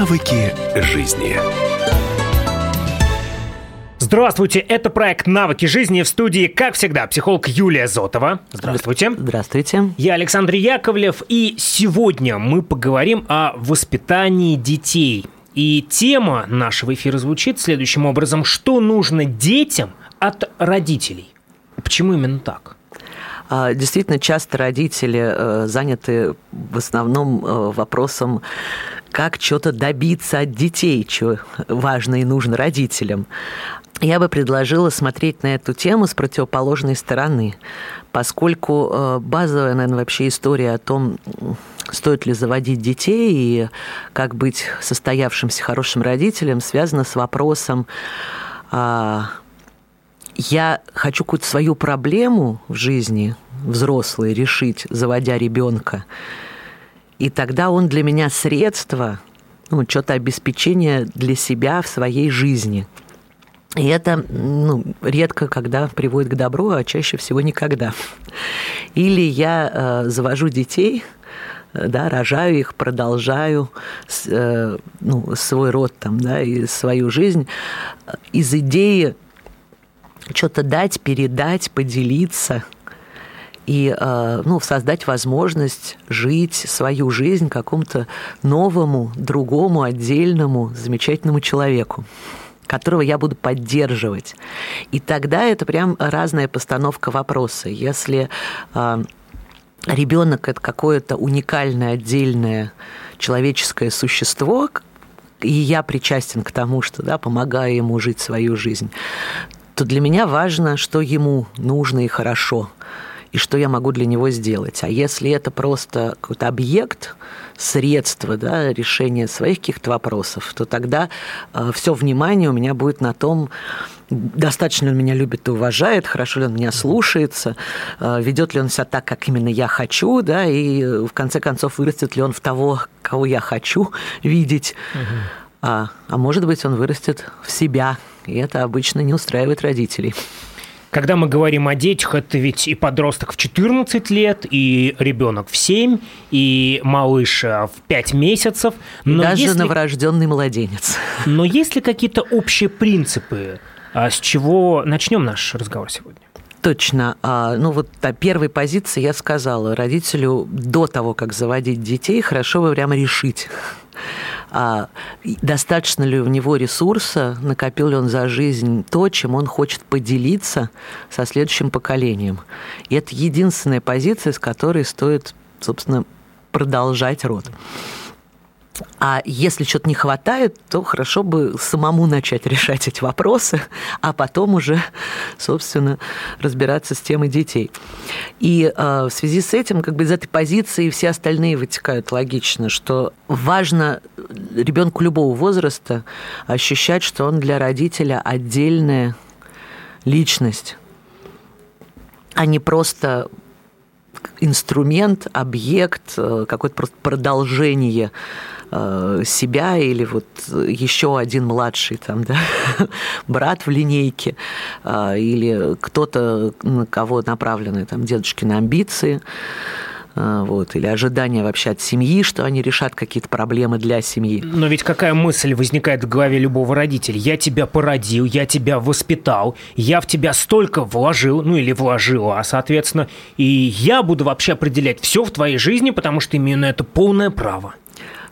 Навыки жизни. Здравствуйте, это проект «Навыки жизни» в студии, как всегда, психолог Юлия Зотова. Здравствуйте. Здравствуйте. Я Александр Яковлев, и сегодня мы поговорим о воспитании детей. И тема нашего эфира звучит следующим образом. Что нужно детям от родителей? Почему именно так? А, действительно, часто родители э, заняты в основном э, вопросом как что-то добиться от детей, что важно и нужно родителям. Я бы предложила смотреть на эту тему с противоположной стороны, поскольку э, базовая, наверное, вообще история о том, стоит ли заводить детей и как быть состоявшимся хорошим родителем, связана с вопросом, а, я хочу какую-то свою проблему в жизни взрослой решить, заводя ребенка, и тогда он для меня средство, ну, что-то обеспечение для себя в своей жизни – и это ну, редко когда приводит к добру, а чаще всего никогда. Или я э, завожу детей, да, рожаю их, продолжаю э, ну, свой род там, да, и свою жизнь э, из идеи что-то дать, передать, поделиться и э, ну, создать возможность жить свою жизнь какому-то новому, другому, отдельному, замечательному человеку которого я буду поддерживать. И тогда это прям разная постановка вопроса. Если а, ребенок это какое-то уникальное, отдельное человеческое существо, и я причастен к тому, что да, помогаю ему жить свою жизнь, то для меня важно, что ему нужно и хорошо и что я могу для него сделать. А если это просто какой-то объект, средство да, решения своих каких-то вопросов, то тогда э, все внимание у меня будет на том, достаточно ли он меня любит и уважает, хорошо ли он меня слушается, э, ведет ли он себя так, как именно я хочу, да, и э, в конце концов вырастет ли он в того, кого я хочу видеть. Угу. А, а может быть, он вырастет в себя, и это обычно не устраивает родителей. Когда мы говорим о детях, это ведь и подросток в 14 лет, и ребенок в 7, и малыш э, в 5 месяцев. Но даже если... новорожденный младенец. Но есть ли какие-то общие принципы, а с чего начнем наш разговор сегодня? Точно. А, ну вот о первой позиции я сказала. Родителю до того, как заводить детей, хорошо бы прямо решить, а достаточно ли у него ресурса, накопил ли он за жизнь то, чем он хочет поделиться со следующим поколением. И это единственная позиция, с которой стоит, собственно, продолжать род. А если что-то не хватает, то хорошо бы самому начать решать эти вопросы, а потом уже, собственно, разбираться с темой детей. И э, в связи с этим, как бы из этой позиции все остальные вытекают логично, что важно ребенку любого возраста ощущать, что он для родителя отдельная личность, а не просто инструмент, объект, э, какое-то просто продолжение себя или вот еще один младший там, да, брат в линейке э, или кто-то, на кого направлены там дедушкины амбиции э, вот, или ожидания вообще от семьи, что они решат какие-то проблемы для семьи. Но ведь какая мысль возникает в голове любого родителя? Я тебя породил, я тебя воспитал, я в тебя столько вложил, ну или вложила, а соответственно, и я буду вообще определять все в твоей жизни, потому что имею на это полное право.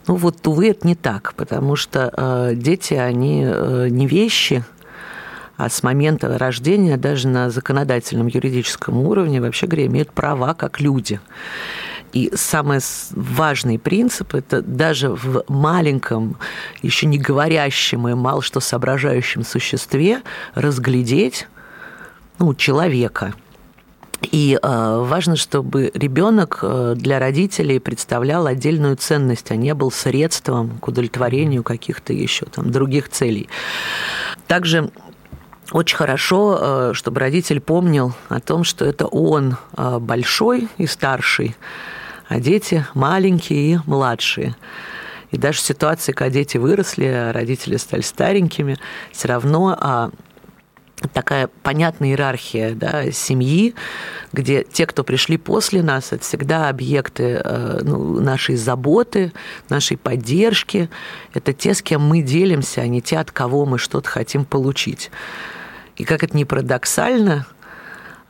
Ну вот, увы, это не так, потому что э, дети, они э, не вещи, а с момента рождения даже на законодательном юридическом уровне, вообще говоря, имеют права как люди. И самый важный принцип – это даже в маленьком, еще не говорящем и мало что соображающем существе разглядеть ну, человека – и э, важно, чтобы ребенок э, для родителей представлял отдельную ценность, а не был средством к удовлетворению каких-то еще там других целей. Также очень хорошо, э, чтобы родитель помнил о том, что это он большой и старший, а дети маленькие и младшие. И даже в ситуации, когда дети выросли, а родители стали старенькими, все равно а такая понятная иерархия да, семьи, где те, кто пришли после нас, это всегда объекты э, ну, нашей заботы, нашей поддержки. Это те, с кем мы делимся, а не те, от кого мы что-то хотим получить. И как это ни парадоксально,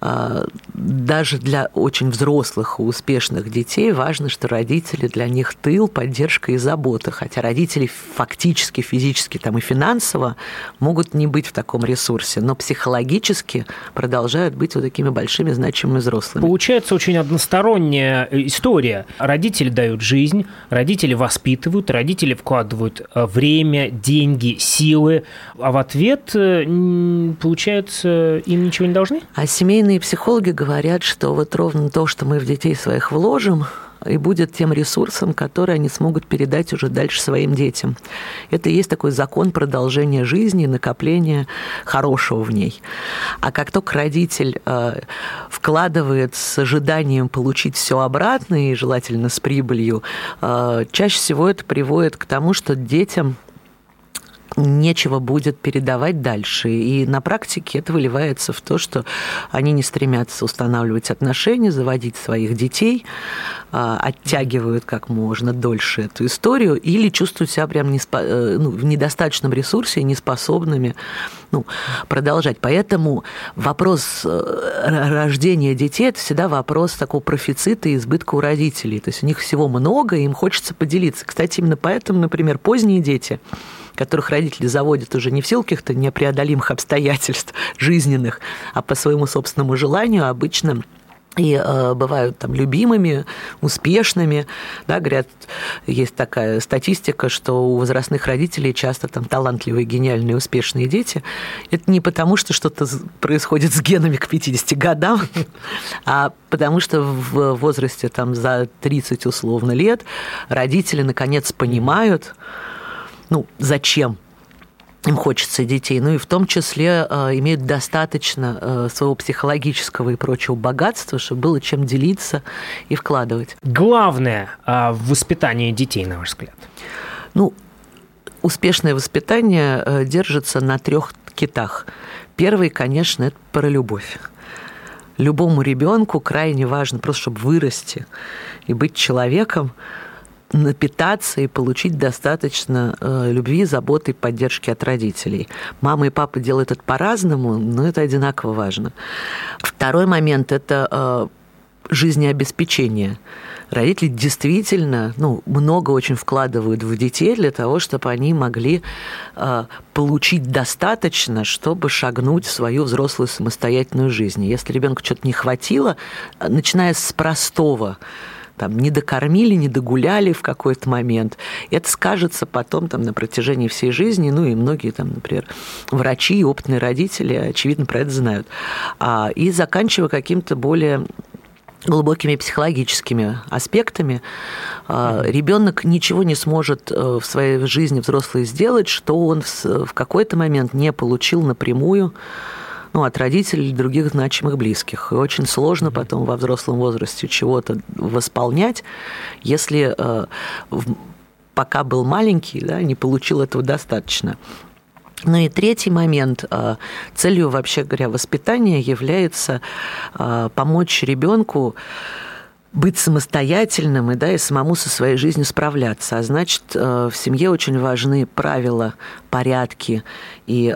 даже для очень взрослых и успешных детей важно, что родители для них тыл, поддержка и забота. Хотя родители фактически, физически там и финансово могут не быть в таком ресурсе, но психологически продолжают быть вот такими большими значимыми взрослыми. Получается очень односторонняя история. Родители дают жизнь, родители воспитывают, родители вкладывают э, время, деньги, силы, а в ответ, э, получается, им ничего не должны? А семейные Семейные психологи говорят, что вот ровно то, что мы в детей своих вложим, и будет тем ресурсом, который они смогут передать уже дальше своим детям. Это и есть такой закон продолжения жизни, накопления хорошего в ней. А как только родитель э, вкладывает с ожиданием получить все обратно и желательно с прибылью, э, чаще всего это приводит к тому, что детям нечего будет передавать дальше. И на практике это выливается в то, что они не стремятся устанавливать отношения, заводить своих детей, а, оттягивают как можно дольше эту историю или чувствуют себя прям не э, ну, в недостаточном ресурсе неспособными ну, продолжать. Поэтому вопрос э, рождения детей – это всегда вопрос такого профицита и избытка у родителей. То есть у них всего много, и им хочется поделиться. Кстати, именно поэтому, например, поздние дети – которых родители заводят уже не в силу каких-то непреодолимых обстоятельств жизненных, а по своему собственному желанию обычно и э, бывают там любимыми, успешными, да, говорят, есть такая статистика, что у возрастных родителей часто там талантливые, гениальные, успешные дети. Это не потому, что что-то происходит с генами к 50 годам, а потому что в возрасте там за 30 условно лет родители наконец понимают, ну, зачем им хочется детей, ну и в том числе э, имеют достаточно э, своего психологического и прочего богатства, чтобы было чем делиться и вкладывать. Главное э, в воспитании детей, на ваш взгляд? Ну, успешное воспитание э, держится на трех китах. Первый, конечно, это про любовь. Любому ребенку крайне важно просто, чтобы вырасти и быть человеком, напитаться и получить достаточно э, любви, заботы и поддержки от родителей. Мама и папа делают это по-разному, но это одинаково важно. Второй момент – это э, жизнеобеспечение. Родители действительно ну, много очень вкладывают в детей для того, чтобы они могли э, получить достаточно, чтобы шагнуть в свою взрослую самостоятельную жизнь. Если ребенку что-то не хватило, начиная с простого, там, не докормили, не догуляли в какой-то момент. Это скажется потом там, на протяжении всей жизни. Ну и многие, там, например, врачи и опытные родители, очевидно, про это знают. А, и заканчивая каким-то более глубокими психологическими аспектами. А, Ребенок ничего не сможет э, в своей жизни взрослый сделать, что он в какой-то момент не получил напрямую ну, от родителей или других значимых близких. И очень сложно потом во взрослом возрасте чего-то восполнять, если э, пока был маленький, да, не получил этого достаточно. Ну и третий момент. Э, целью, вообще говоря, воспитания является э, помочь ребенку быть самостоятельным и, да, и самому со своей жизнью справляться. А значит, в семье очень важны правила, порядки и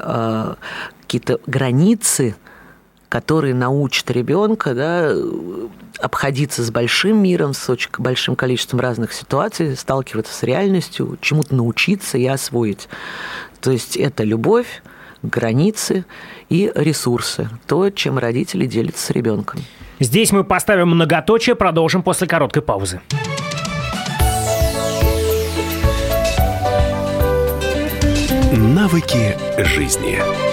какие-то границы, которые научат ребенка да, обходиться с большим миром, с очень большим количеством разных ситуаций, сталкиваться с реальностью, чему-то научиться и освоить. То есть это любовь, границы и ресурсы, то, чем родители делятся с ребенком. Здесь мы поставим многоточие, продолжим после короткой паузы. Навыки жизни.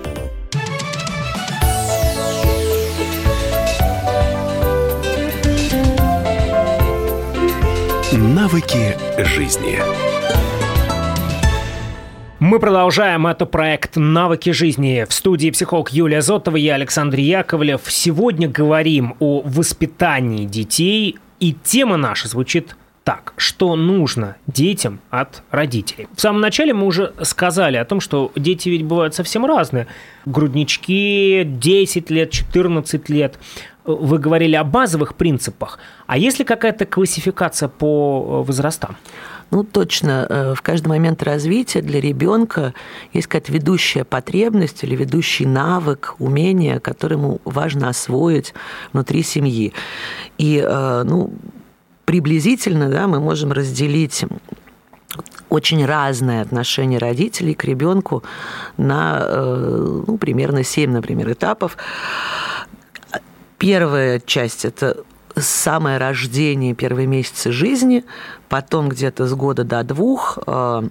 Навыки жизни. Мы продолжаем. Это проект «Навыки жизни». В студии психолог Юлия Зотова, я Александр Яковлев. Сегодня говорим о воспитании детей. И тема наша звучит так, что нужно детям от родителей. В самом начале мы уже сказали о том, что дети ведь бывают совсем разные. Груднички 10 лет, 14 лет. Вы говорили о базовых принципах. А есть ли какая-то классификация по возрастам? Ну, точно. Э, в каждый момент развития для ребенка есть какая-то ведущая потребность или ведущий навык, умение, которое ему важно освоить внутри семьи. И, э, ну, приблизительно, да, мы можем разделить очень разное отношение родителей к ребенку на э, ну, примерно 7, например, этапов. Первая часть – это самое рождение, первые месяцы жизни, потом где-то с года до двух, э,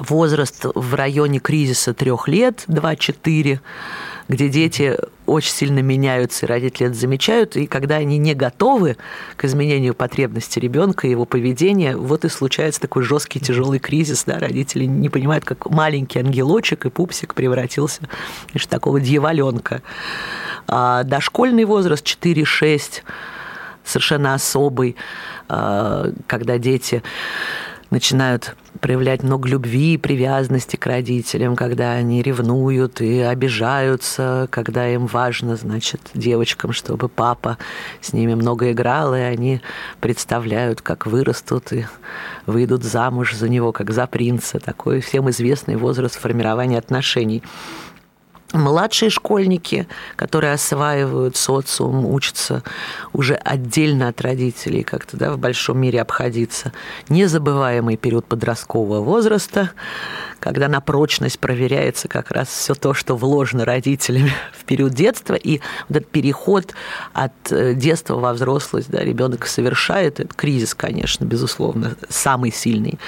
возраст в районе кризиса трех лет, 2-4, где дети очень сильно меняются, и родители это замечают, и когда они не готовы к изменению потребностей ребенка, его поведения, вот и случается такой жесткий тяжелый кризис, да, родители не понимают, как маленький ангелочек и пупсик превратился в такого дьяволенка. А дошкольный возраст 4-6 совершенно особый, а, когда дети начинают проявлять много любви и привязанности к родителям, когда они ревнуют и обижаются, когда им важно, значит, девочкам, чтобы папа с ними много играл, и они представляют, как вырастут и выйдут замуж за него, как за принца. Такой всем известный возраст формирования отношений младшие школьники, которые осваивают социум, учатся уже отдельно от родителей, как-то да, в большом мире обходиться. Незабываемый период подросткового возраста, когда на прочность проверяется как раз все то, что вложено родителями в период детства, и вот этот переход от э, детства во взрослость, да, ребенок совершает, это кризис, конечно, безусловно, самый сильный.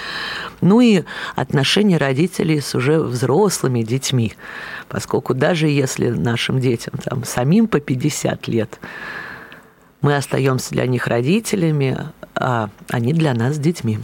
Ну и отношения родителей с уже взрослыми детьми, поскольку даже если нашим детям там самим по 50 лет, мы остаемся для них родителями, а они для нас детьми.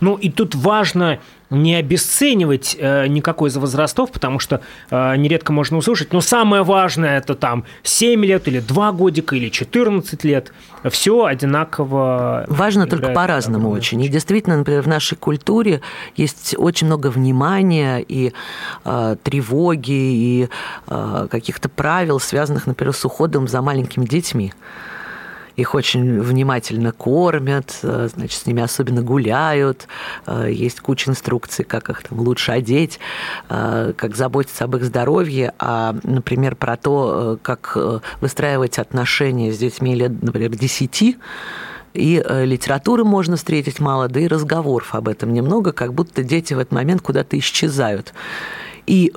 Ну и тут важно не обесценивать э, никакой из возрастов, потому что э, нередко можно услышать, но самое важное это там 7 лет или 2 годика или 14 лет. Все одинаково. Важно только по-разному очень. И действительно, например, в нашей культуре есть очень много внимания и э, тревоги, и э, каких-то правил, связанных, например, с уходом за маленькими детьми их очень внимательно кормят, э, значит, с ними особенно гуляют, э, есть куча инструкций, как их там лучше одеть, э, как заботиться об их здоровье, а, например, про то, как выстраивать отношения с детьми лет, например, 10, и литературы можно встретить мало, да и разговоров об этом немного, как будто дети в этот момент куда-то исчезают. И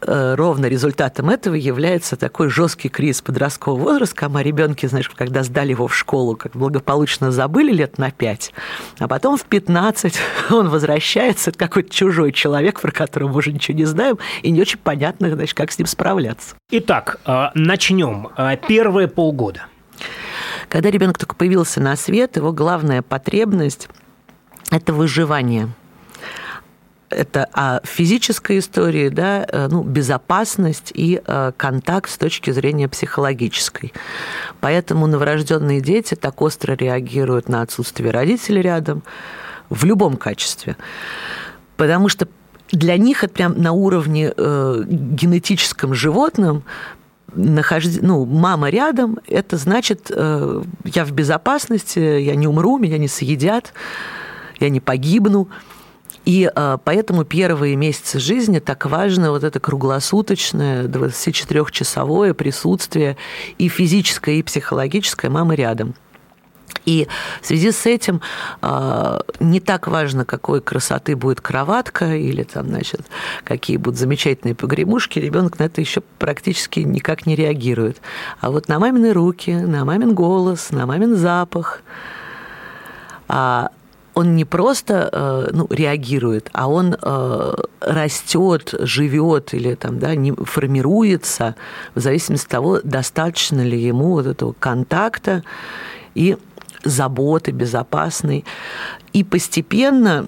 ровно результатом этого является такой жесткий кризис подросткового возраста, когда ребенки, знаешь, когда сдали его в школу, как благополучно забыли лет на пять, а потом в 15 он возвращается, это какой-то чужой человек, про которого мы уже ничего не знаем, и не очень понятно, значит, как с ним справляться. Итак, э, начнем. Э, первые полгода. Когда ребенок только появился на свет, его главная потребность – это выживание – это о физической истории, да, э, ну, безопасность и э, контакт с точки зрения психологической. Поэтому новорожденные дети так остро реагируют на отсутствие родителей рядом в любом качестве. Потому что для них это прям на уровне э, генетическом животном нахожд... ну, мама рядом, это значит, я в безопасности, я не умру, меня не съедят, я не погибну. И а, поэтому первые месяцы жизни так важно вот это круглосуточное 24-часовое присутствие и физическое, и психологическое мамы рядом. И в связи с этим э, не так важно, какой красоты будет кроватка или там, значит, какие будут замечательные погремушки, ребенок на это еще практически никак не реагирует. А вот на мамины руки, на мамин голос, на мамин запах, а он не просто э, ну, реагирует, а он э, растет, живет или там, да, не формируется в зависимости от того, достаточно ли ему вот этого контакта и заботы безопасной. И постепенно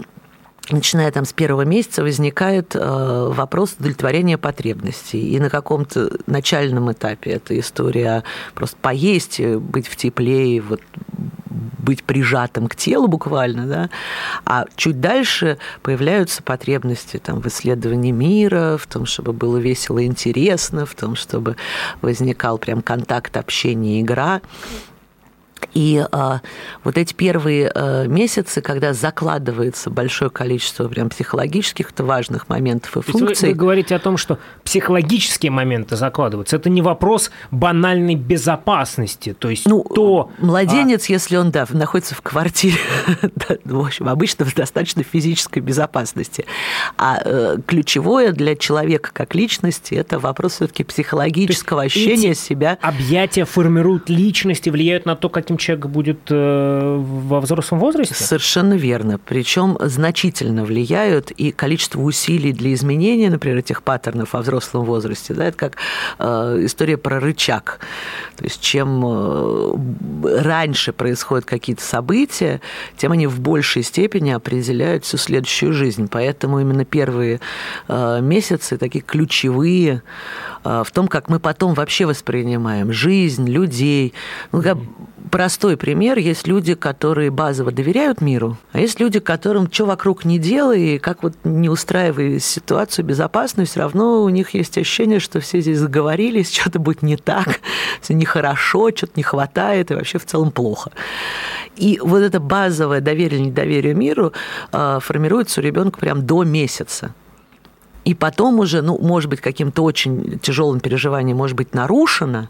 начиная там с первого месяца, возникает э, вопрос удовлетворения потребностей. И на каком-то начальном этапе эта история просто поесть, быть в тепле, и вот быть прижатым к телу буквально, да, а чуть дальше появляются потребности там, в исследовании мира, в том, чтобы было весело и интересно, в том, чтобы возникал прям контакт, общение, игра. И а, вот эти первые а, месяцы, когда закладывается большое количество прям психологических важных моментов и функций. Вы, вы говорите о том, что психологические моменты закладываются. Это не вопрос банальной безопасности. То есть ну, то... Младенец, а... если он да, находится в квартире, в общем, обычно в достаточно физической безопасности. А э, ключевое для человека как личности – это вопрос все-таки психологического ощущения себя. Объятия формируют личность и влияют на то, каким человек будет э, во взрослом возрасте? Совершенно верно. Причем значительно влияют и количество усилий для изменения, например, этих паттернов во взрослом возрасте. Да, это как э, история про рычаг. То есть чем э, раньше происходят какие-то события, тем они в большей степени определяют всю следующую жизнь. Поэтому именно первые месяцы такие ключевые в том, как мы потом вообще воспринимаем жизнь, людей. Ну, простой пример. Есть люди, которые базово доверяют миру, а есть люди, которым что вокруг не делай, и как вот не устраивая ситуацию безопасную, все равно у них есть ощущение, что все здесь заговорились, что-то будет не так, все нехорошо, что-то не хватает, и вообще в целом плохо. И вот это базовое доверие недоверие миру а, формируется у ребенка прям до месяца. И потом уже, ну, может быть, каким-то очень тяжелым переживанием может быть нарушено,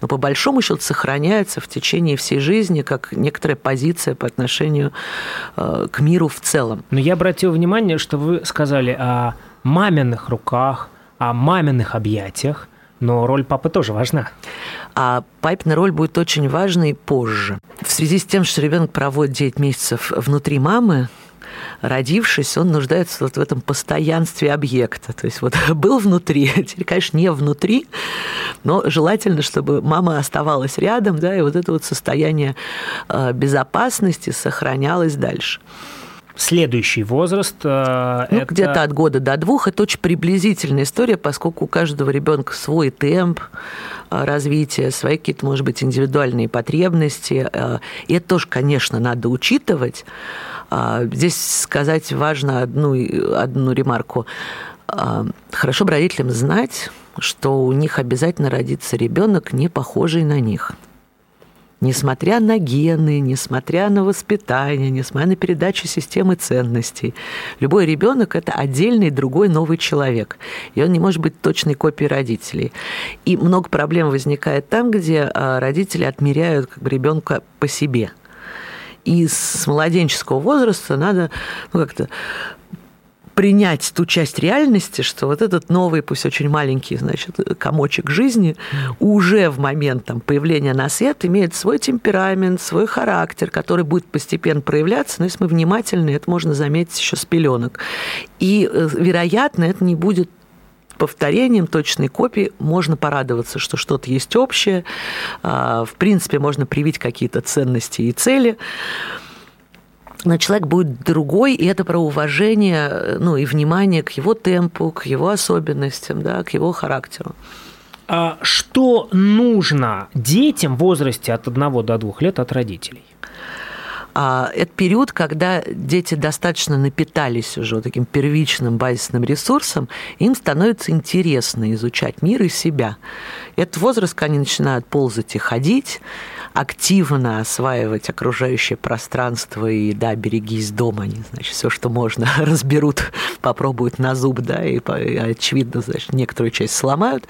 но по большому счету сохраняется в течение всей жизни как некоторая позиция по отношению э, к миру в целом. Но я обратил внимание, что вы сказали о маминых руках, о маминых объятиях, но роль папы тоже важна. А папина роль будет очень важной позже. В связи с тем, что ребенок проводит 9 месяцев внутри мамы, родившись, он нуждается вот в этом постоянстве объекта. То есть вот был внутри, теперь, конечно, не внутри, но желательно, чтобы мама оставалась рядом, да, и вот это вот состояние э, безопасности сохранялось дальше. Следующий возраст э, ну, это... где-то от года до двух. Это очень приблизительная история, поскольку у каждого ребенка свой темп э, развития, свои какие-то, может быть, индивидуальные потребности. И это тоже, конечно, надо учитывать. А, здесь сказать важно одну, одну ремарку. А, хорошо бы родителям знать, что у них обязательно родится ребенок, не похожий на них. Несмотря на гены, несмотря на воспитание, несмотря на передачу системы ценностей, любой ребенок это отдельный другой новый человек. И он не может быть точной копией родителей. И много проблем возникает там, где а, родители отмеряют как бы, ребенка по себе – и с младенческого возраста надо ну, как-то принять ту часть реальности, что вот этот новый, пусть очень маленький, значит, комочек жизни уже в момент там, появления на свет имеет свой темперамент, свой характер, который будет постепенно проявляться, но если мы внимательны, это можно заметить еще с пеленок. И, э, вероятно, это не будет повторением точной копии можно порадоваться, что что-то есть общее. А, в принципе, можно привить какие-то ценности и цели но человек будет другой, и это про уважение, ну и внимание к его темпу, к его особенностям, да, к его характеру. А что нужно детям в возрасте от 1 до 2 лет от родителей? А, это период, когда дети достаточно напитались уже вот таким первичным базисным ресурсом, им становится интересно изучать мир и себя. Это возраст, когда они начинают ползать и ходить, активно осваивать окружающее пространство и, да, берегись дома, они, значит, все, что можно, разберут, попробуют на зуб, да, и, очевидно, значит, некоторую часть сломают.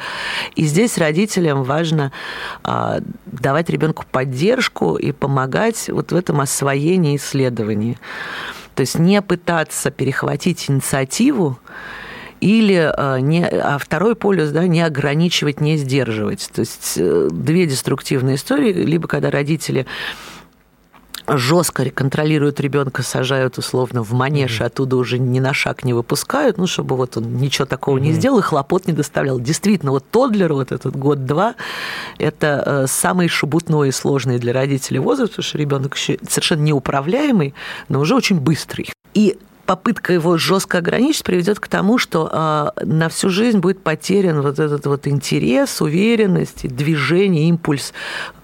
И здесь родителям важно а, давать ребенку поддержку и помогать вот в этом освоении исследований. То есть не пытаться перехватить инициативу, или э, не, а второй полюс, да, не ограничивать, не сдерживать. То есть э, две деструктивные истории, либо когда родители жестко контролируют ребенка, сажают условно в манеж, mm-hmm. оттуда уже ни на шаг не выпускают, ну, чтобы вот он ничего такого mm-hmm. не сделал и хлопот не доставлял. Действительно, вот Тодлер, вот этот год-два, это э, самый шебутной и сложный для родителей возраст, потому что ребенок совершенно неуправляемый, но уже очень быстрый. И попытка его жестко ограничить приведет к тому, что а, на всю жизнь будет потерян вот этот вот интерес, уверенность, движение, импульс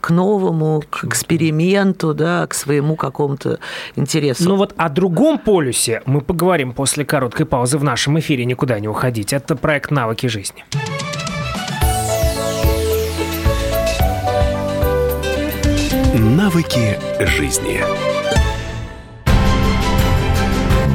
к новому, к эксперименту, да, к своему какому-то интересу. Ну вот о другом полюсе мы поговорим после короткой паузы в нашем эфире. Никуда не уходить. Это проект «Навыки жизни». Навыки жизни.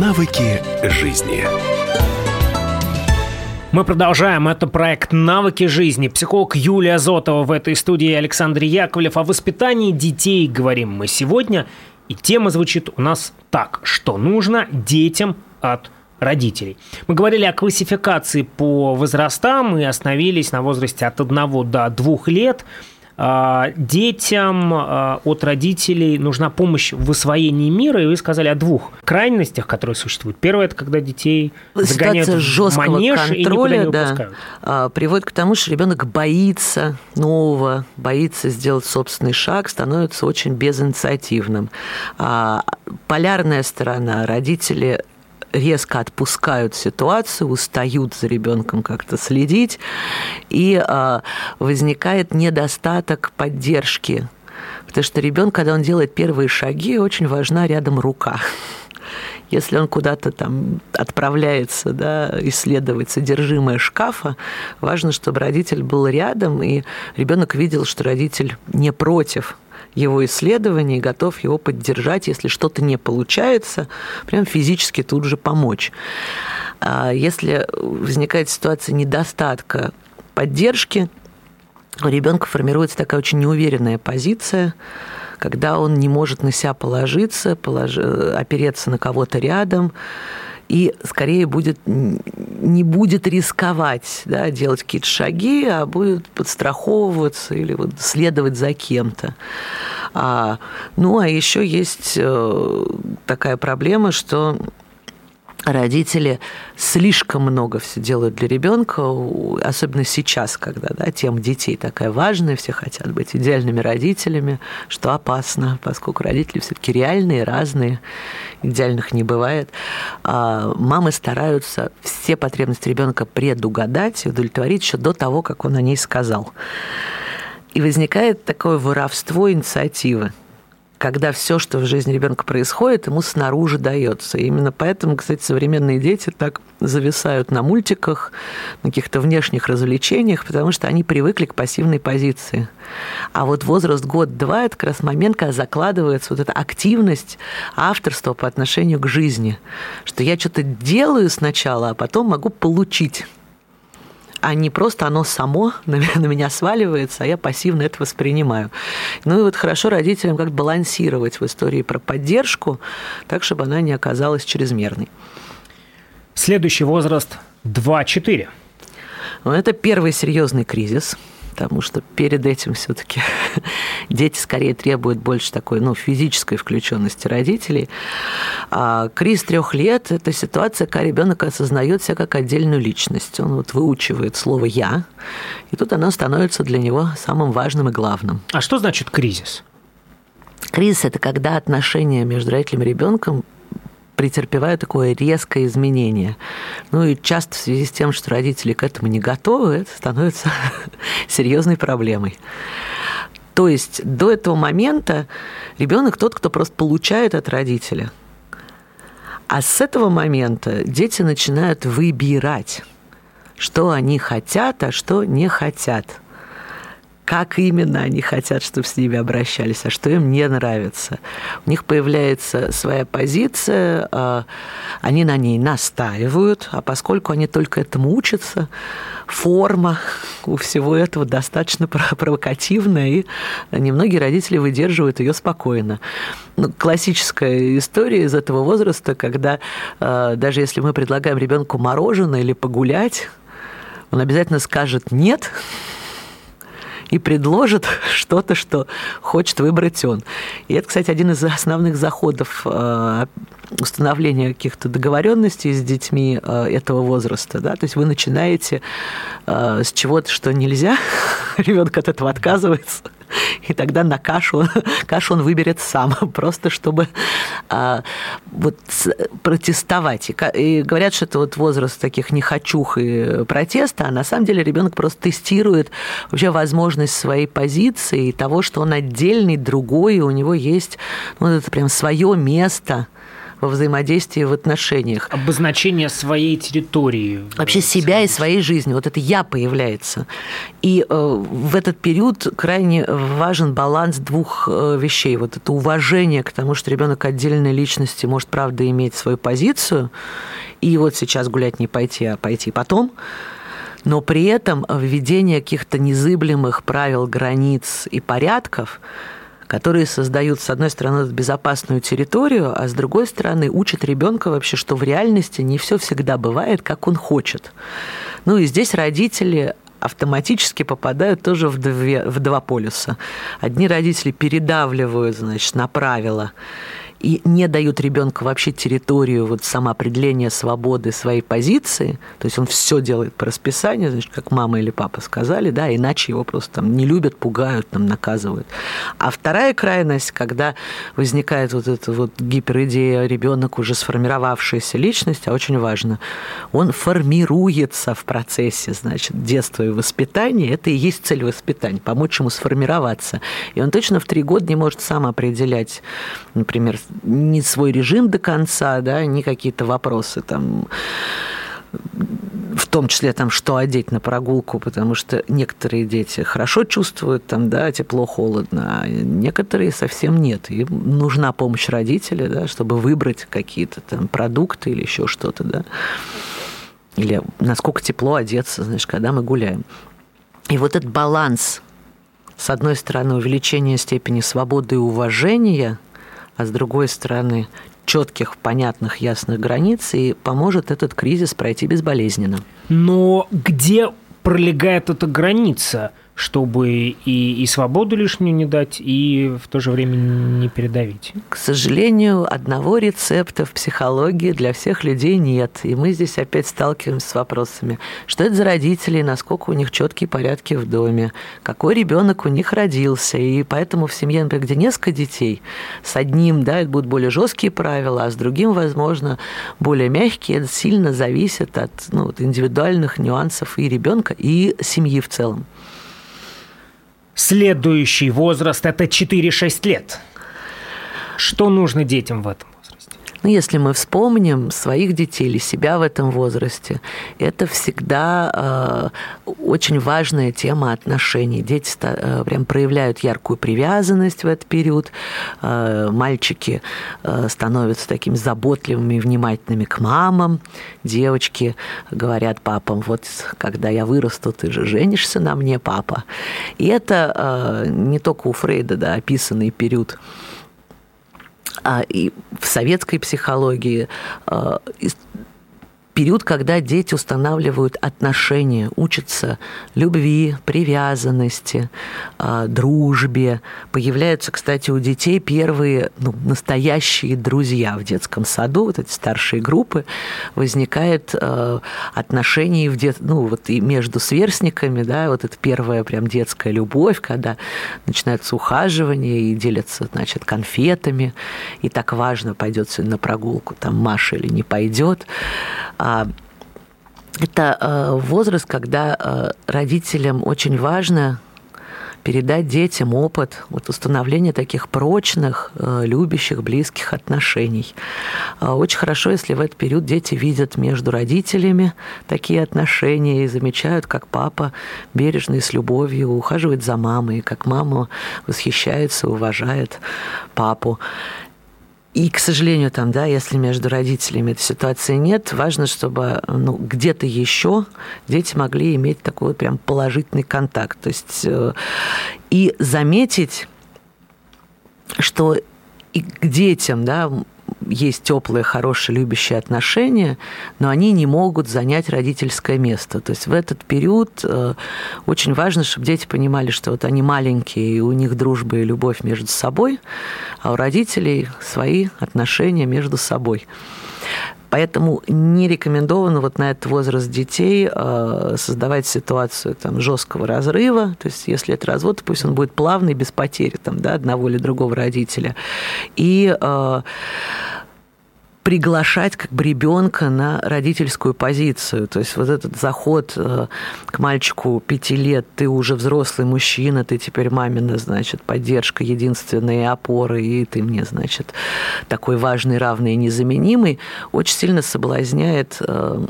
Навыки жизни. Мы продолжаем. Это проект «Навыки жизни». Психолог Юлия Зотова в этой студии Александр Яковлев. О воспитании детей говорим мы сегодня. И тема звучит у нас так. Что нужно детям от родителей. Мы говорили о классификации по возрастам и остановились на возрасте от 1 до 2 лет – детям а, от родителей нужна помощь в освоении мира, и вы сказали о двух крайностях, которые существуют. Первое – это когда детей загоняют в манеж контроля, и не да. А, приводит к тому, что ребенок боится нового, боится сделать собственный шаг, становится очень безинициативным. Полярная сторона – родители резко отпускают ситуацию, устают за ребенком как-то следить, и а, возникает недостаток поддержки. Потому что ребенок, когда он делает первые шаги, очень важна рядом рука если он куда-то там отправляется, да, исследовать содержимое шкафа, важно, чтобы родитель был рядом, и ребенок видел, что родитель не против его исследований, готов его поддержать, если что-то не получается, прям физически тут же помочь. А если возникает ситуация недостатка поддержки, у ребенка формируется такая очень неуверенная позиция, когда он не может на себя положиться, полож... опереться на кого-то рядом, и скорее будет, не будет рисковать, да, делать какие-то шаги, а будет подстраховываться или вот следовать за кем-то. А, ну, а еще есть э, такая проблема, что родители слишком много все делают для ребенка, особенно сейчас, когда да, тема детей такая важная, все хотят быть идеальными родителями, что опасно, поскольку родители все-таки реальные, разные, идеальных не бывает. А мамы стараются все потребности ребенка предугадать и удовлетворить еще до того, как он о ней сказал. И возникает такое воровство инициативы когда все, что в жизни ребенка происходит, ему снаружи дается. И именно поэтому, кстати, современные дети так зависают на мультиках, на каких-то внешних развлечениях, потому что они привыкли к пассивной позиции. А вот возраст год-два – это как раз момент, когда закладывается вот эта активность авторства по отношению к жизни, что я что-то делаю сначала, а потом могу получить а не просто оно само на меня, на меня сваливается, а я пассивно это воспринимаю. Ну и вот хорошо родителям как балансировать в истории про поддержку, так, чтобы она не оказалась чрезмерной. Следующий возраст 2-4. Ну, это первый серьезный кризис – потому что перед этим все-таки дети скорее требуют больше такой ну, физической включенности родителей. А кризис трех лет – это ситуация, когда ребенок осознает себя как отдельную личность. Он вот выучивает слово «я», и тут оно становится для него самым важным и главным. А что значит кризис? Кризис – это когда отношения между родителем и ребенком претерпевают такое резкое изменение. Ну и часто в связи с тем, что родители к этому не готовы, это становится серьезной проблемой. То есть до этого момента ребенок тот, кто просто получает от родителя. А с этого момента дети начинают выбирать, что они хотят, а что не хотят – как именно они хотят, чтобы с ними обращались, а что им не нравится. У них появляется своя позиция, а, они на ней настаивают, а поскольку они только этому учатся, форма у всего этого достаточно провокативная, и немногие родители выдерживают ее спокойно. Ну, классическая история из этого возраста, когда а, даже если мы предлагаем ребенку мороженое или погулять, он обязательно скажет «нет», и предложит что-то, что хочет выбрать он. И это, кстати, один из основных заходов э, установления каких-то договоренностей с детьми э, этого возраста. Да? То есть вы начинаете э, с чего-то, что нельзя, ребенок от этого отказывается, и тогда на кашу, кашу он выберет сам, просто чтобы а, вот, протестовать. И, и говорят, что это вот возраст таких нехочух и протеста, а на самом деле ребенок просто тестирует вообще возможность своей позиции и того, что он отдельный, другой, и у него есть ну, это прям свое место во взаимодействии в отношениях. Обозначение своей территории. Вообще себя и своей жизни. Вот это «я» появляется. И э, в этот период крайне важен баланс двух э, вещей. Вот это уважение к тому, что ребенок отдельной личности может, правда, иметь свою позицию, и вот сейчас гулять не пойти, а пойти потом – но при этом введение каких-то незыблемых правил, границ и порядков – которые создают, с одной стороны, безопасную территорию, а с другой стороны, учат ребенка вообще, что в реальности не все всегда бывает, как он хочет. Ну и здесь родители автоматически попадают тоже в, две, в два полюса. Одни родители передавливают, значит, на правила и не дают ребенку вообще территорию вот самоопределения свободы своей позиции, то есть он все делает по расписанию, значит, как мама или папа сказали, да, иначе его просто там не любят, пугают, там наказывают. А вторая крайность, когда возникает вот эта вот гиперидея, ребенок уже сформировавшаяся личность, а очень важно, он формируется в процессе, значит, детства и воспитания, это и есть цель воспитания, помочь ему сформироваться. И он точно в три года не может сам определять, например, не свой режим до конца, да, не какие-то вопросы там в том числе там, что одеть на прогулку, потому что некоторые дети хорошо чувствуют там, да, тепло, холодно, а некоторые совсем нет. И нужна помощь родителя, да, чтобы выбрать какие-то там продукты или еще что-то, да. Или насколько тепло одеться, знаешь, когда мы гуляем. И вот этот баланс, с одной стороны, увеличение степени свободы и уважения – а с другой стороны четких, понятных, ясных границ, и поможет этот кризис пройти безболезненно. Но где пролегает эта граница? Чтобы и, и свободу лишнюю не дать, и в то же время не передавить? К сожалению, одного рецепта в психологии для всех людей нет. И мы здесь опять сталкиваемся с вопросами, что это за родители, насколько у них четкие порядки в доме, какой ребенок у них родился. И поэтому в семье, например, где несколько детей, с одним, да, это будут более жесткие правила, а с другим, возможно, более мягкие. Это сильно зависит от ну, индивидуальных нюансов и ребенка, и семьи в целом. Следующий возраст – это 4-6 лет. Что нужно детям в этом? Ну, если мы вспомним своих детей или себя в этом возрасте, это всегда э, очень важная тема отношений. Дети э, прям проявляют яркую привязанность в этот период. Э, мальчики э, становятся такими заботливыми и внимательными к мамам. Девочки говорят папам, вот когда я вырасту, ты же женишься на мне, папа. И это э, не только у Фрейда да, описанный период а, и в советской психологии а, период, когда дети устанавливают отношения, учатся любви, привязанности, а, дружбе. Появляются, кстати, у детей первые ну, настоящие друзья в детском саду, вот эти старшие группы. Возникает э, отношения в дет... ну, вот и между сверстниками, да, вот это первая прям детская любовь, когда начинается ухаживание и делятся, значит, конфетами, и так важно, пойдет сегодня на прогулку там Маша или не пойдет. А, это э, возраст, когда э, родителям очень важно передать детям опыт вот установления таких прочных, э, любящих, близких отношений. Очень хорошо, если в этот период дети видят между родителями такие отношения и замечают, как папа бережно и с любовью ухаживает за мамой, как мама восхищается, уважает папу. И, к сожалению, там, да, если между родителями этой ситуации нет, важно, чтобы ну, где-то еще дети могли иметь такой прям положительный контакт. То есть э, и заметить, что и к детям, да, есть теплые, хорошие, любящие отношения, но они не могут занять родительское место. То есть в этот период э, очень важно, чтобы дети понимали, что вот они маленькие, и у них дружба и любовь между собой, а у родителей свои отношения между собой. Поэтому не рекомендовано вот на этот возраст детей э, создавать ситуацию там, жесткого разрыва. То есть, если это развод, то пусть он будет плавный, без потери там, да, одного или другого родителя. И э, приглашать как бы ребенка на родительскую позицию. То есть вот этот заход э, к мальчику пяти лет, ты уже взрослый мужчина, ты теперь мамина, значит, поддержка единственная опора, и ты мне, значит, такой важный, равный и незаменимый, очень сильно соблазняет э,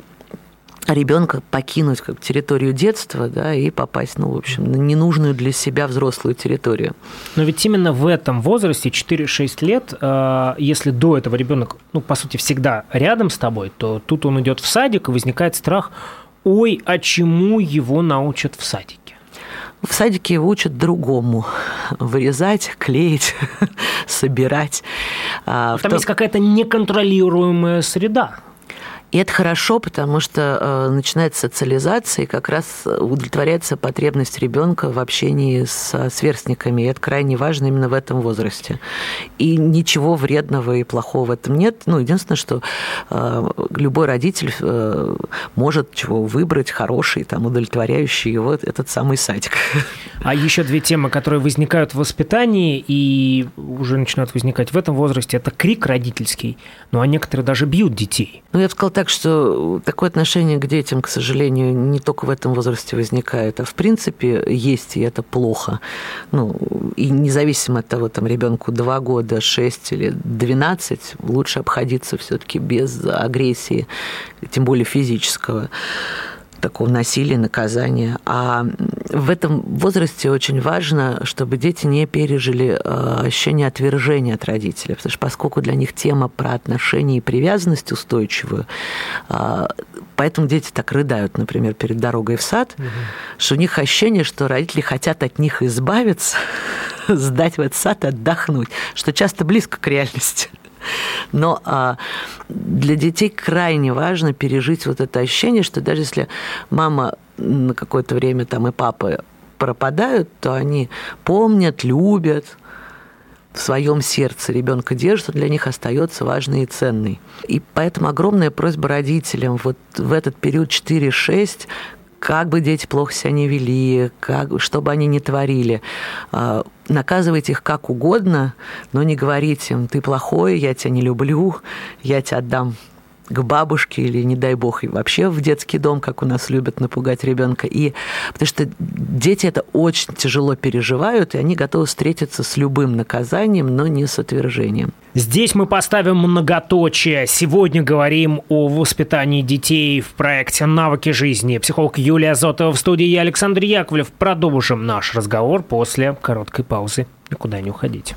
ребенка покинуть как территорию детства, да, и попасть, ну, в общем, на ненужную для себя взрослую территорию. Но ведь именно в этом возрасте, 4-6 лет, э, если до этого ребенок, ну, по сути, всегда рядом с тобой, то тут он идет в садик, и возникает страх, ой, а чему его научат в садике? В садике его учат другому. Вырезать, клеить, собирать. А, Там том... есть какая-то неконтролируемая среда. И это хорошо, потому что э, начинается социализация, и как раз удовлетворяется потребность ребенка в общении с сверстниками. И это крайне важно именно в этом возрасте. И ничего вредного и плохого в этом нет. Ну, единственное, что э, любой родитель э, может чего выбрать хороший, там, удовлетворяющий его этот самый садик. А еще две темы, которые возникают в воспитании и уже начинают возникать в этом возрасте, это крик родительский, ну а некоторые даже бьют детей. Ну, я бы сказала так, так что такое отношение к детям, к сожалению, не только в этом возрасте возникает, а в принципе есть, и это плохо. Ну, и независимо от того, там ребенку 2 года, 6 или 12, лучше обходиться все-таки без агрессии, тем более физического такого насилия, наказания. А в этом возрасте очень важно, чтобы дети не пережили э, ощущение отвержения от родителей, потому что поскольку для них тема про отношения и привязанность устойчивую, э, поэтому дети так рыдают, например, перед дорогой в сад, угу. что у них ощущение, что родители хотят от них избавиться, сдать в этот сад и отдохнуть, что часто близко к реальности. Но а, для детей крайне важно пережить вот это ощущение, что даже если мама на какое-то время там и папа пропадают, то они помнят, любят, в своем сердце ребенка держит, он для них остается важный и ценный. И поэтому огромная просьба родителям вот в этот период 4-6 как бы дети плохо себя не вели, как, что бы они ни творили. А, наказывайте их как угодно, но не говорите им, ты плохой, я тебя не люблю, я тебя отдам к бабушке или, не дай бог, и вообще в детский дом, как у нас любят напугать ребенка. И потому что дети это очень тяжело переживают, и они готовы встретиться с любым наказанием, но не с отвержением. Здесь мы поставим многоточие. Сегодня говорим о воспитании детей в проекте «Навыки жизни». Психолог Юлия Азотова в студии, я Александр Яковлев. Продолжим наш разговор после короткой паузы. Никуда не уходите.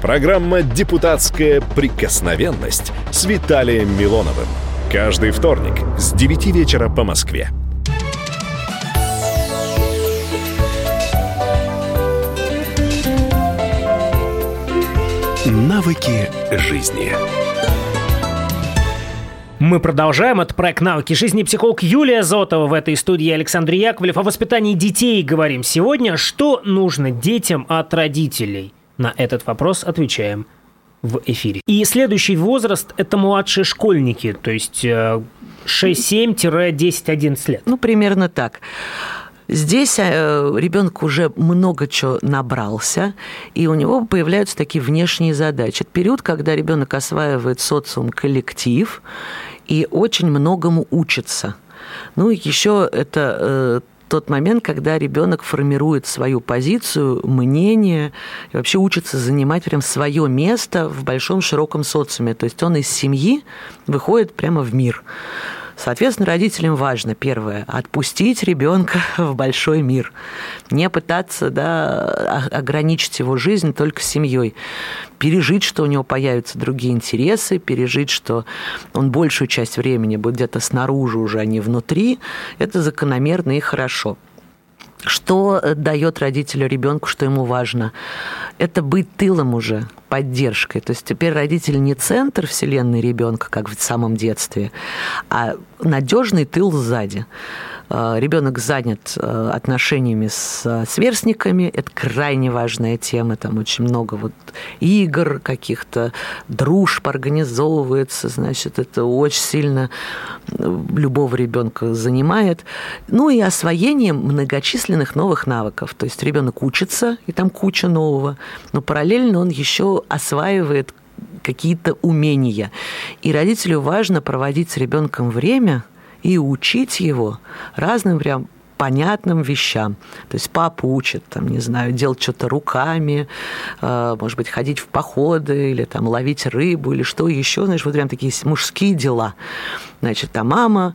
Программа «Депутатская прикосновенность» с Виталием Милоновым. Каждый вторник с 9 вечера по Москве. Навыки жизни. Мы продолжаем. Это проект «Навыки жизни». Психолог Юлия Зотова в этой студии Александр Яковлев. О воспитании детей говорим сегодня. Что нужно детям от родителей? На этот вопрос отвечаем в эфире. И следующий возраст – это младшие школьники, то есть 6-7-10-11 лет. Ну, примерно так. Здесь э, ребенок уже много чего набрался, и у него появляются такие внешние задачи. Это период, когда ребенок осваивает социум, коллектив и очень многому учится. Ну, и еще это э, тот момент, когда ребенок формирует свою позицию, мнение и вообще учится занимать прям свое место в большом широком социуме. То есть он из семьи выходит прямо в мир. Соответственно, родителям важно, первое, отпустить ребенка в большой мир, не пытаться да, ограничить его жизнь только семьей, пережить, что у него появятся другие интересы, пережить, что он большую часть времени будет где-то снаружи уже, а не внутри, это закономерно и хорошо. Что дает родителю ребенку, что ему важно? Это быть тылом уже, поддержкой. То есть теперь родитель не центр вселенной ребенка, как в самом детстве, а надежный тыл сзади. Э, ребенок занят э, отношениями с сверстниками, это крайне важная тема, там очень много вот игр каких-то, дружб организовывается, значит, это очень сильно э, любого ребенка занимает. Ну и освоение многочисленных новых навыков. То есть ребенок учится, и там куча нового, но параллельно он еще осваивает какие-то умения. И родителю важно проводить с ребенком время – и учить его разным прям понятным вещам. То есть папа учит, там, не знаю, делать что-то руками, э, может быть, ходить в походы или там ловить рыбу или что еще, знаешь, вот прям такие мужские дела. Значит, а мама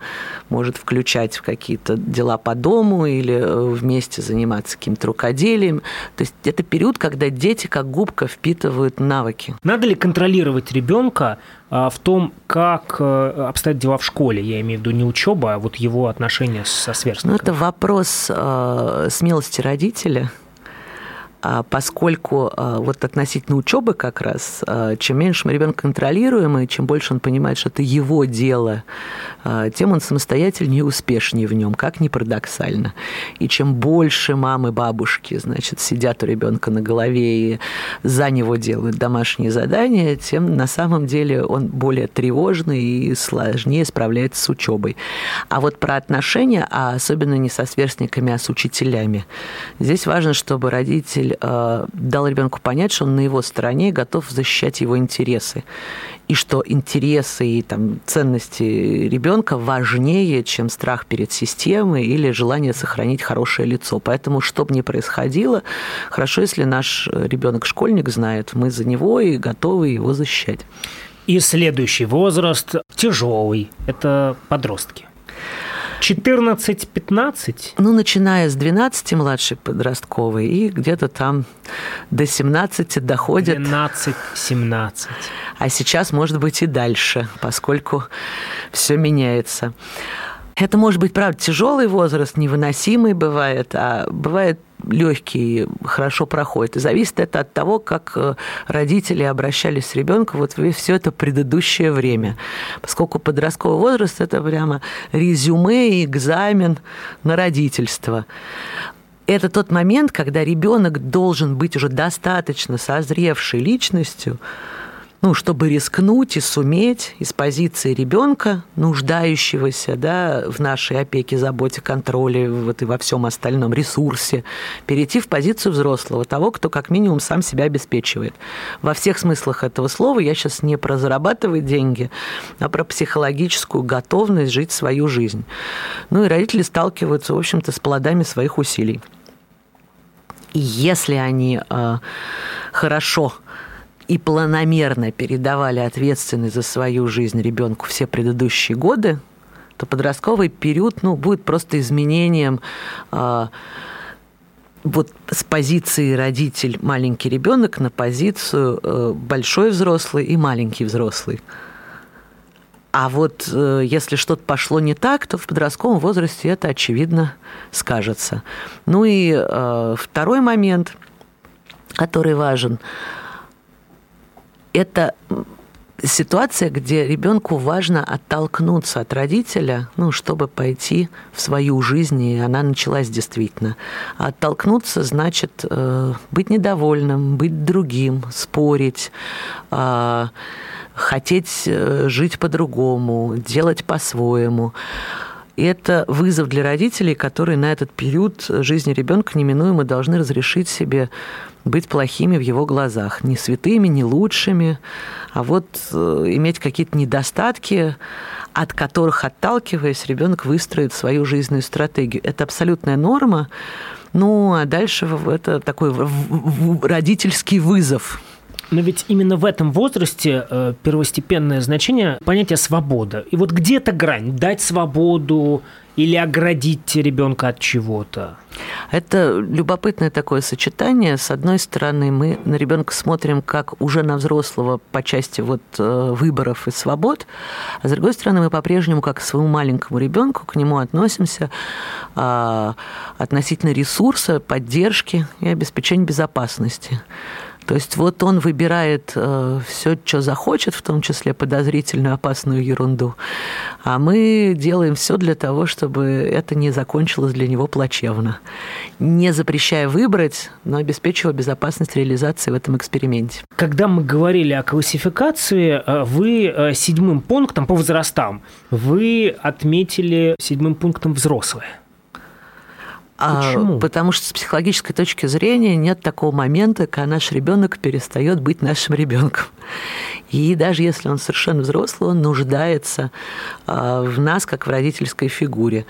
может включать в какие-то дела по дому или э, вместе заниматься каким-то рукоделием. То есть это период, когда дети как губка впитывают навыки. Надо ли контролировать ребенка а, в том, как э, обстоят дела в школе. Я имею в виду не учеба, а вот его отношения со сверстниками. Ну, это вопрос э, смелости родителя – поскольку а, вот относительно учебы как раз, а, чем меньше мы ребенка контролируем, и чем больше он понимает, что это его дело, тем он самостоятельнее и успешнее в нем, как ни парадоксально. И чем больше мамы, бабушки, значит, сидят у ребенка на голове и за него делают домашние задания, тем на самом деле он более тревожный и сложнее справляется с учебой. А вот про отношения, а особенно не со сверстниками, а с учителями. Здесь важно, чтобы родитель э, дал ребенку понять, что он на его стороне готов защищать его интересы. И что интересы и там, ценности ребенка важнее, чем страх перед системой или желание сохранить хорошее лицо. Поэтому, что бы ни происходило, хорошо, если наш ребенок-школьник знает, мы за него и готовы его защищать. И следующий возраст тяжелый – это подростки. 14-15? Ну, начиная с 12 младшей подростковой и где-то там до 17 доходит. 12-17. А сейчас, может быть, и дальше, поскольку все меняется. Это может быть, правда, тяжелый возраст, невыносимый бывает, а бывает легкий, хорошо проходит. И зависит это от того, как э, родители обращались с ребенком вот все это предыдущее время. Поскольку подростковый возраст – это прямо резюме и экзамен на родительство это тот момент, когда ребенок должен быть уже достаточно созревшей личностью, ну, чтобы рискнуть и суметь из позиции ребенка, нуждающегося да, в нашей опеке, заботе, контроле вот и во всем остальном ресурсе, перейти в позицию взрослого, того, кто как минимум сам себя обеспечивает. Во всех смыслах этого слова я сейчас не про зарабатывать деньги, а про психологическую готовность жить свою жизнь. Ну и родители сталкиваются, в общем-то, с плодами своих усилий. И если они э, хорошо и планомерно передавали ответственность за свою жизнь ребенку все предыдущие годы, то подростковый период ну, будет просто изменением э, вот с позиции родитель маленький ребенок на позицию э, большой взрослый и маленький взрослый. А вот э, если что-то пошло не так, то в подростковом возрасте это очевидно скажется. Ну и э, второй момент, который важен, это ситуация, где ребенку важно оттолкнуться от родителя, ну, чтобы пойти в свою жизнь, и она началась действительно. А оттолкнуться значит э, быть недовольным, быть другим, спорить, э, хотеть жить по-другому, делать по-своему. Это вызов для родителей, которые на этот период жизни ребенка неминуемо должны разрешить себе быть плохими в его глазах. Не святыми, не лучшими, а вот э, иметь какие-то недостатки, от которых, отталкиваясь, ребенок выстроит свою жизненную стратегию. Это абсолютная норма. Ну, а дальше это такой родительский вызов – но ведь именно в этом возрасте э, первостепенное значение понятия свобода. И вот где эта грань? Дать свободу или оградить ребенка от чего-то? Это любопытное такое сочетание. С одной стороны, мы на ребенка смотрим как уже на взрослого по части вот э, выборов и свобод, а с другой стороны, мы по-прежнему как к своему маленькому ребенку к нему относимся а, относительно ресурса, поддержки и обеспечения безопасности. То есть вот он выбирает э, все, что захочет, в том числе подозрительную, опасную ерунду, а мы делаем все для того, чтобы это не закончилось для него плачевно, не запрещая выбрать, но обеспечивая безопасность реализации в этом эксперименте. Когда мы говорили о классификации, э, вы э, седьмым пунктом по возрастам, вы отметили седьмым пунктом взрослые. Почему? А, потому что с психологической точки зрения нет такого момента, когда наш ребенок перестает быть нашим ребенком. И даже если он совершенно взрослый, он нуждается а, в нас, как в родительской фигуре.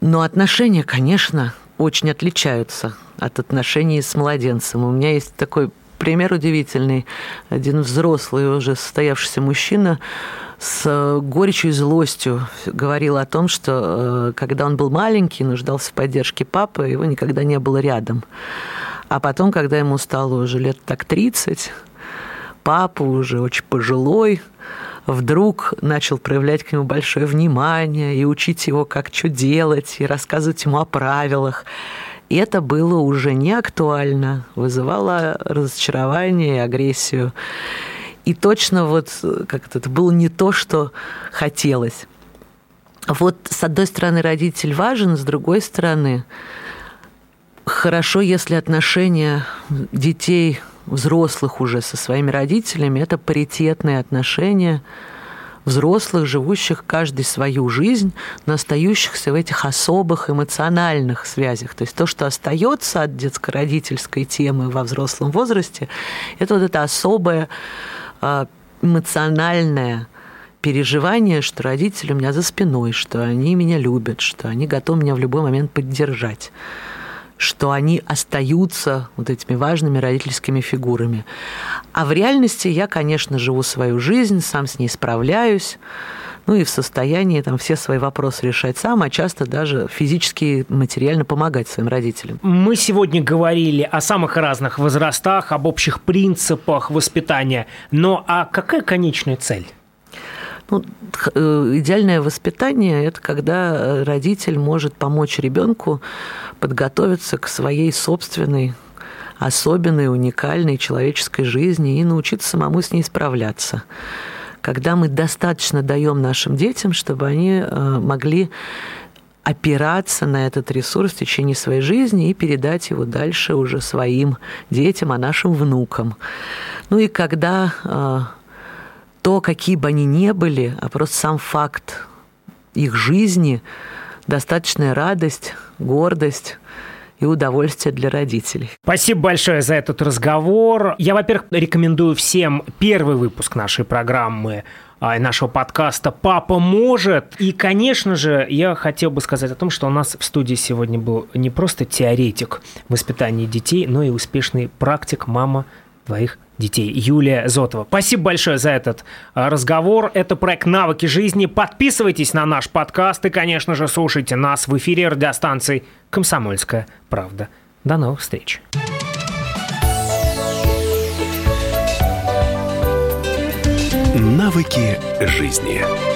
Но отношения, конечно, очень отличаются от отношений с младенцем. У меня есть такой пример удивительный. Один взрослый, уже состоявшийся мужчина с горечью и злостью говорил о том, что э, когда он был маленький, нуждался в поддержке папы, его никогда не было рядом. А потом, когда ему стало уже лет так 30, папа уже очень пожилой, вдруг начал проявлять к нему большое внимание и учить его, как что делать, и рассказывать ему о правилах. Это было уже не актуально, вызывало разочарование и агрессию. И точно вот как это, это было не то, что хотелось. Вот с одной стороны родитель важен, с другой стороны хорошо, если отношения детей, взрослых уже со своими родителями, это паритетные отношения взрослых, живущих каждый свою жизнь, но остающихся в этих особых эмоциональных связях. То есть то, что остается от детско-родительской темы во взрослом возрасте, это вот это особое а, эмоциональное переживание, что родители у меня за спиной, что они меня любят, что они готовы меня в любой момент поддержать что они остаются вот этими важными родительскими фигурами. А в реальности я, конечно, живу свою жизнь, сам с ней справляюсь, ну и в состоянии там все свои вопросы решать сам, а часто даже физически, материально помогать своим родителям. Мы сегодня говорили о самых разных возрастах, об общих принципах воспитания, но а какая конечная цель? Ну, э, идеальное воспитание – это когда родитель может помочь ребенку подготовиться к своей собственной особенной, уникальной человеческой жизни и научиться самому с ней справляться когда мы достаточно даем нашим детям, чтобы они э, могли опираться на этот ресурс в течение своей жизни и передать его дальше уже своим детям, а нашим внукам. Ну и когда э, то, какие бы они ни были, а просто сам факт их жизни, достаточная радость, гордость, и удовольствие для родителей. Спасибо большое за этот разговор. Я, во-первых, рекомендую всем первый выпуск нашей программы а, нашего подкаста «Папа может». И, конечно же, я хотел бы сказать о том, что у нас в студии сегодня был не просто теоретик воспитания детей, но и успешный практик, мама двоих детей. Юлия Зотова. Спасибо большое за этот а, разговор. Это проект «Навыки жизни». Подписывайтесь на наш подкаст и, конечно же, слушайте нас в эфире радиостанции «Комсомольская правда». До новых встреч. Навыки жизни.